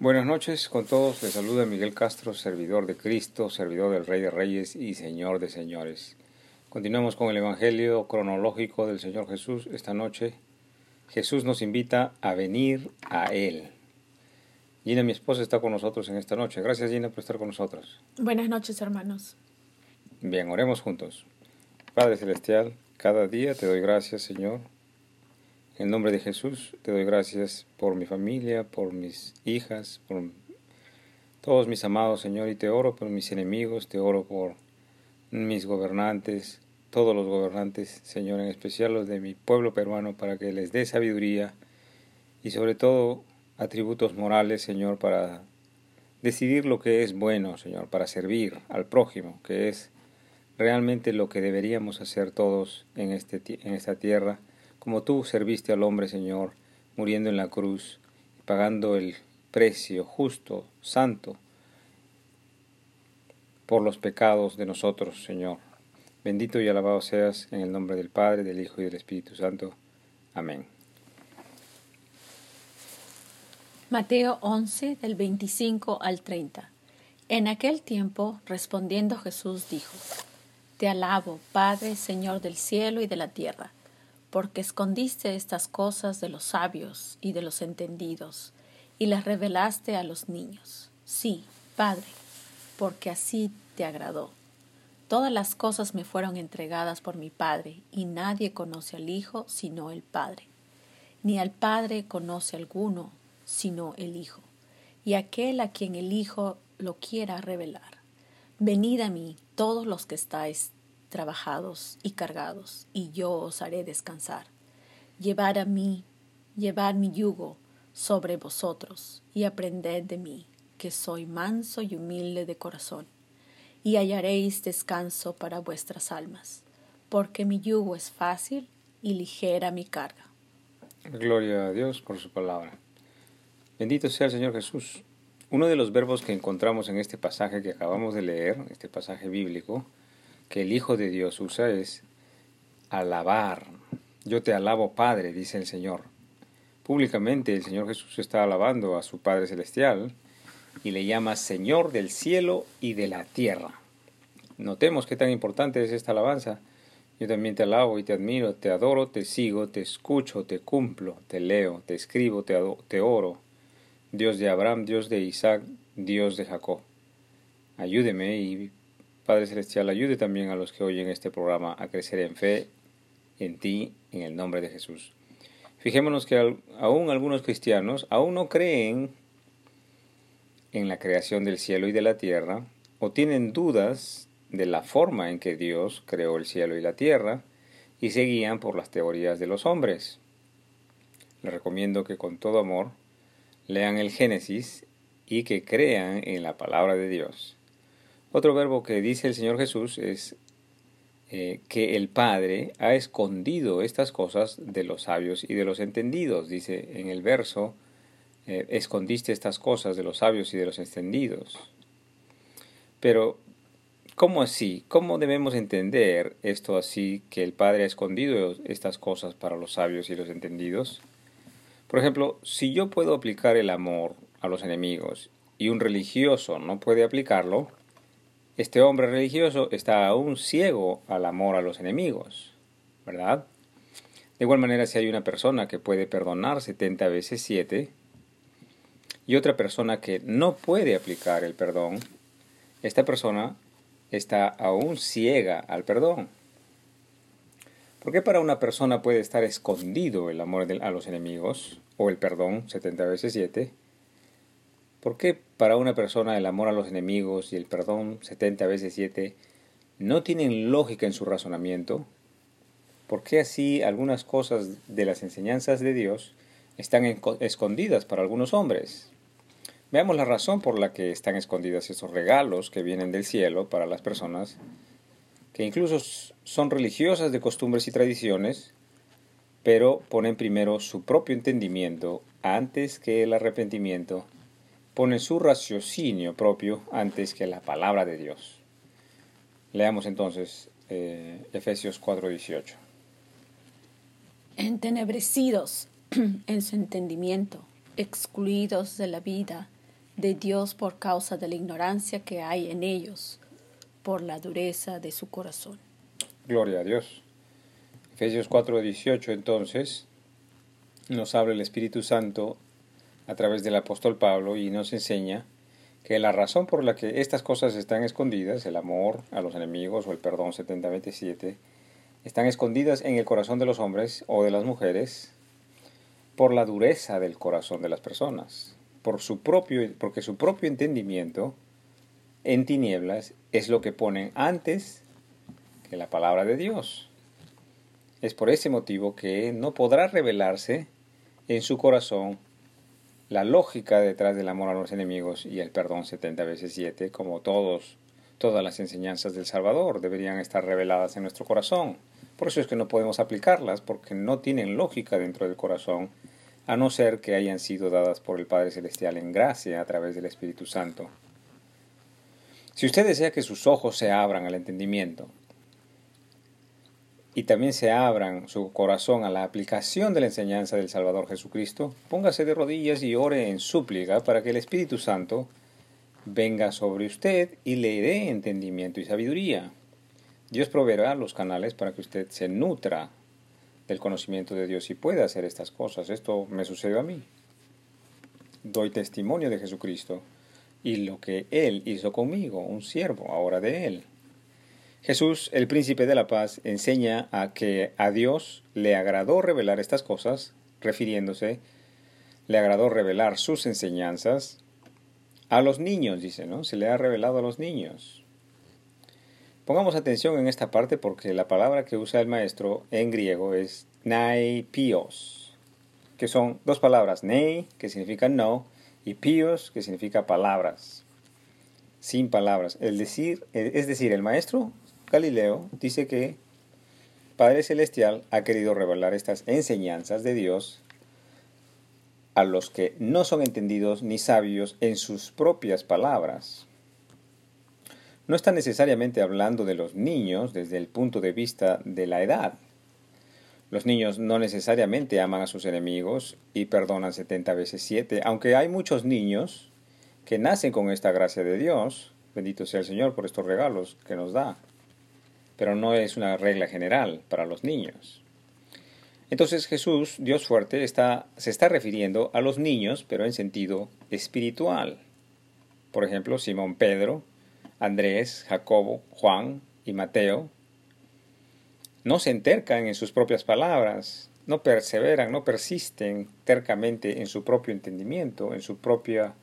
Buenas noches con todos. Les saluda Miguel Castro, servidor de Cristo, servidor del Rey de Reyes y Señor de Señores. Continuamos con el Evangelio cronológico del Señor Jesús esta noche. Jesús nos invita a venir a Él. Gina, mi esposa, está con nosotros en esta noche. Gracias, Gina, por estar con nosotros. Buenas noches, hermanos. Bien, oremos juntos. Padre Celestial, cada día te doy gracias, Señor, en nombre de Jesús te doy gracias por mi familia, por mis hijas, por todos mis amados, Señor, y te oro por mis enemigos, te oro por mis gobernantes, todos los gobernantes, Señor, en especial los de mi pueblo peruano, para que les dé sabiduría y sobre todo atributos morales, Señor, para decidir lo que es bueno, Señor, para servir al prójimo, que es realmente lo que deberíamos hacer todos en, este, en esta tierra como tú serviste al hombre, Señor, muriendo en la cruz, pagando el precio justo, santo, por los pecados de nosotros, Señor. Bendito y alabado seas en el nombre del Padre, del Hijo y del Espíritu Santo. Amén. Mateo 11 del 25 al 30. En aquel tiempo, respondiendo Jesús dijo, Te alabo, Padre, Señor del cielo y de la tierra porque escondiste estas cosas de los sabios y de los entendidos, y las revelaste a los niños. Sí, Padre, porque así te agradó. Todas las cosas me fueron entregadas por mi Padre, y nadie conoce al Hijo sino el Padre, ni al Padre conoce alguno sino el Hijo, y aquel a quien el Hijo lo quiera revelar. Venid a mí todos los que estáis trabajados y cargados, y yo os haré descansar. Llevad a mí, llevad mi yugo sobre vosotros, y aprended de mí, que soy manso y humilde de corazón, y hallaréis descanso para vuestras almas, porque mi yugo es fácil y ligera mi carga. Gloria a Dios por su palabra. Bendito sea el Señor Jesús. Uno de los verbos que encontramos en este pasaje que acabamos de leer, este pasaje bíblico, que el Hijo de Dios usa es alabar. Yo te alabo, Padre, dice el Señor. Públicamente el Señor Jesús está alabando a su Padre Celestial y le llama Señor del cielo y de la tierra. Notemos qué tan importante es esta alabanza. Yo también te alabo y te admiro, te adoro, te sigo, te escucho, te cumplo, te leo, te escribo, te, oro. Dios de Abraham, Dios de Isaac, Dios de Jacob. Ayúdeme y Padre Celestial, ayude también a los que oyen este programa a crecer en fe en ti, en el nombre de Jesús. Fijémonos que aún algunos cristianos aún no creen en la creación del cielo y de la tierra, o tienen dudas de la forma en que Dios creó el cielo y la tierra, y se guían por las teorías de los hombres. Les recomiendo que con todo amor lean el Génesis y que crean en la palabra de Dios. Otro verbo que dice el Señor Jesús es eh, que el Padre ha escondido estas cosas de los sabios y de los entendidos. Dice en el verso, eh, escondiste estas cosas de los sabios y de los entendidos. Pero, ¿cómo así? ¿Cómo debemos entender esto así, que el Padre ha escondido estas cosas para los sabios y los entendidos? Por ejemplo, si yo puedo aplicar el amor a los enemigos y un religioso no puede aplicarlo, este hombre religioso está aún ciego al amor a los enemigos, ¿verdad? De igual manera, si hay una persona que puede perdonar 70 veces 7 y otra persona que no puede aplicar el perdón, esta persona está aún ciega al perdón. ¿Por qué para una persona puede estar escondido el amor a los enemigos o el perdón 70 veces 7 ¿Por qué para una persona el amor a los enemigos y el perdón 70 veces 7 no tienen lógica en su razonamiento? ¿Por qué así algunas cosas de las enseñanzas de Dios están escondidas para algunos hombres? Veamos la razón por la que están escondidas esos regalos que vienen del cielo para las personas que incluso son religiosas de costumbres y tradiciones, pero ponen primero su propio entendimiento antes que el arrepentimiento pone su raciocinio propio antes que la palabra de Dios. Leamos entonces eh, Efesios 4:18. Entenebrecidos en su entendimiento, excluidos de la vida de Dios por causa de la ignorancia que hay en ellos, por la dureza de su corazón. Gloria a Dios. Efesios 4:18 entonces nos habla el Espíritu Santo a través del apóstol Pablo y nos enseña que la razón por la que estas cosas están escondidas, el amor a los enemigos o el perdón 70-27, están escondidas en el corazón de los hombres o de las mujeres por la dureza del corazón de las personas, por su propio, porque su propio entendimiento en tinieblas es lo que ponen antes que la palabra de Dios. Es por ese motivo que no podrá revelarse en su corazón la lógica detrás del amor a los enemigos y el perdón 70 veces 7, como todos, todas las enseñanzas del Salvador deberían estar reveladas en nuestro corazón. Por eso es que no podemos aplicarlas, porque no tienen lógica dentro del corazón, a no ser que hayan sido dadas por el Padre Celestial en gracia a través del Espíritu Santo. Si usted desea que sus ojos se abran al entendimiento y también se abran su corazón a la aplicación de la enseñanza del Salvador Jesucristo, póngase de rodillas y ore en súplica para que el Espíritu Santo venga sobre usted y le dé entendimiento y sabiduría. Dios proveerá los canales para que usted se nutra del conocimiento de Dios y pueda hacer estas cosas. Esto me sucedió a mí. Doy testimonio de Jesucristo y lo que Él hizo conmigo, un siervo ahora de Él. Jesús, el príncipe de la paz, enseña a que a Dios le agradó revelar estas cosas, refiriéndose, le agradó revelar sus enseñanzas a los niños, dice, ¿no? Se le ha revelado a los niños. Pongamos atención en esta parte porque la palabra que usa el maestro en griego es naipios, que son dos palabras, nei, que significa no, y pios, que significa palabras, sin palabras. El decir, es decir, el maestro Galileo dice que Padre Celestial ha querido revelar estas enseñanzas de Dios a los que no son entendidos ni sabios en sus propias palabras. No está necesariamente hablando de los niños desde el punto de vista de la edad. Los niños no necesariamente aman a sus enemigos y perdonan 70 veces 7, aunque hay muchos niños que nacen con esta gracia de Dios. Bendito sea el Señor por estos regalos que nos da pero no es una regla general para los niños. Entonces Jesús, Dios fuerte, está, se está refiriendo a los niños, pero en sentido espiritual. Por ejemplo, Simón Pedro, Andrés, Jacobo, Juan y Mateo no se entercan en sus propias palabras, no perseveran, no persisten tercamente en su propio entendimiento, en su propio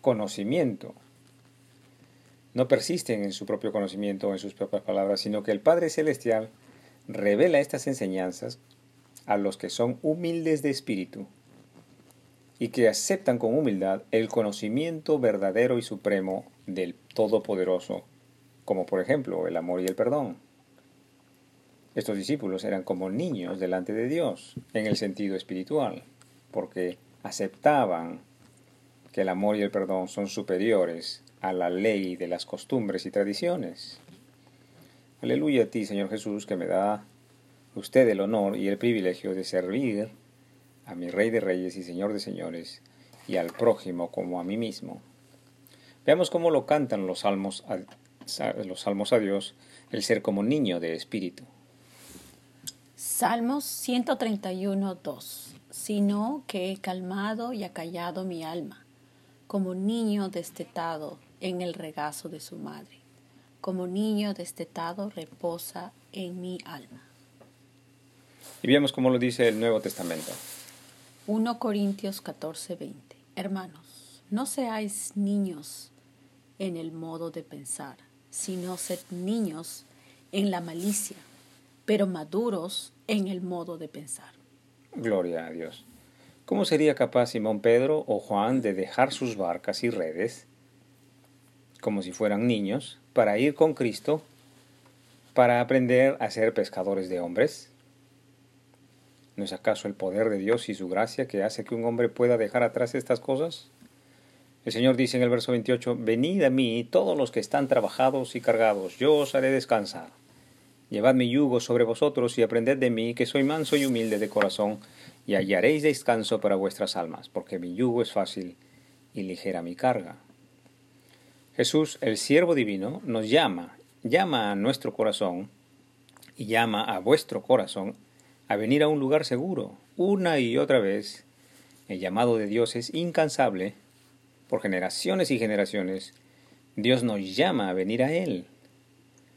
conocimiento no persisten en su propio conocimiento o en sus propias palabras, sino que el Padre Celestial revela estas enseñanzas a los que son humildes de espíritu y que aceptan con humildad el conocimiento verdadero y supremo del Todopoderoso, como por ejemplo el amor y el perdón. Estos discípulos eran como niños delante de Dios en el sentido espiritual, porque aceptaban que el amor y el perdón son superiores a la ley de las costumbres y tradiciones. Aleluya a ti, Señor Jesús, que me da usted el honor y el privilegio de servir a mi Rey de Reyes y Señor de Señores y al prójimo como a mí mismo. Veamos cómo lo cantan los salmos a, los salmos a Dios, el ser como niño de espíritu. Salmos 131, 2. Sino que he calmado y acallado mi alma, como niño destetado en el regazo de su madre. Como niño destetado reposa en mi alma. Y veamos cómo lo dice el Nuevo Testamento. 1 Corintios 14, 20. Hermanos, no seáis niños en el modo de pensar, sino sed niños en la malicia, pero maduros en el modo de pensar. Gloria a Dios. ¿Cómo sería capaz Simón Pedro o Juan de dejar sus barcas y redes como si fueran niños, para ir con Cristo, para aprender a ser pescadores de hombres? ¿No es acaso el poder de Dios y su gracia que hace que un hombre pueda dejar atrás estas cosas? El Señor dice en el verso 28, Venid a mí todos los que están trabajados y cargados, yo os haré descansar. Llevad mi yugo sobre vosotros y aprended de mí, que soy manso y humilde de corazón, y hallaréis descanso para vuestras almas, porque mi yugo es fácil y ligera mi carga. Jesús, el siervo divino, nos llama, llama a nuestro corazón y llama a vuestro corazón a venir a un lugar seguro, una y otra vez. El llamado de Dios es incansable. Por generaciones y generaciones, Dios nos llama a venir a Él.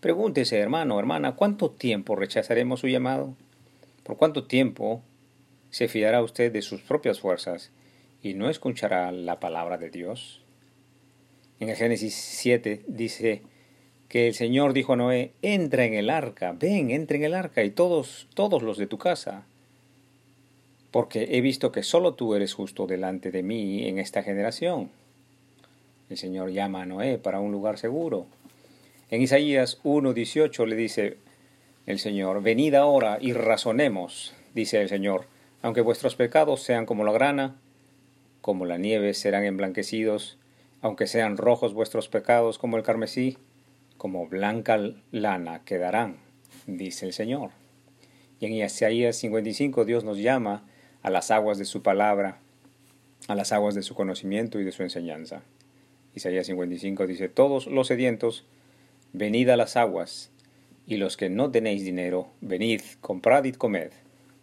Pregúntese, hermano, hermana, ¿cuánto tiempo rechazaremos su llamado? ¿Por cuánto tiempo se fiará usted de sus propias fuerzas y no escuchará la palabra de Dios? En el Génesis 7 dice que el Señor dijo a Noé, entra en el arca, ven, entra en el arca y todos, todos los de tu casa, porque he visto que solo tú eres justo delante de mí en esta generación. El Señor llama a Noé para un lugar seguro. En Isaías 1.18 le dice el Señor, venid ahora y razonemos, dice el Señor, aunque vuestros pecados sean como la grana, como la nieve serán emblanquecidos, aunque sean rojos vuestros pecados como el carmesí, como blanca lana quedarán, dice el Señor. Y en Isaías 55 Dios nos llama a las aguas de su palabra, a las aguas de su conocimiento y de su enseñanza. Isaías 55 dice, todos los sedientos, venid a las aguas, y los que no tenéis dinero, venid, comprad y comed.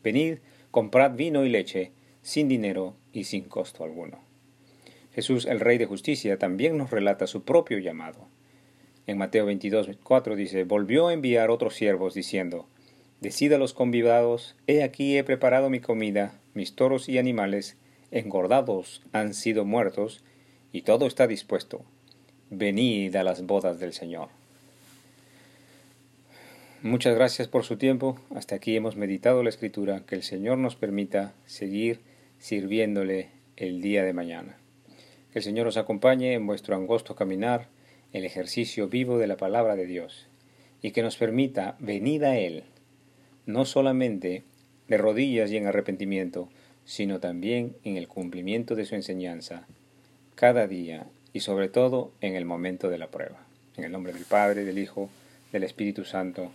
Venid, comprad vino y leche, sin dinero y sin costo alguno. Jesús, el Rey de Justicia, también nos relata su propio llamado. En Mateo 22, 4 dice, volvió a enviar otros siervos diciendo, Decid a los convidados, he aquí he preparado mi comida, mis toros y animales, engordados han sido muertos, y todo está dispuesto. Venid a las bodas del Señor. Muchas gracias por su tiempo. Hasta aquí hemos meditado la escritura. Que el Señor nos permita seguir sirviéndole el día de mañana. Que el Señor os acompañe en vuestro angosto caminar el ejercicio vivo de la palabra de Dios y que nos permita venir a Él, no solamente de rodillas y en arrepentimiento, sino también en el cumplimiento de su enseñanza, cada día y sobre todo en el momento de la prueba. En el nombre del Padre, del Hijo, del Espíritu Santo.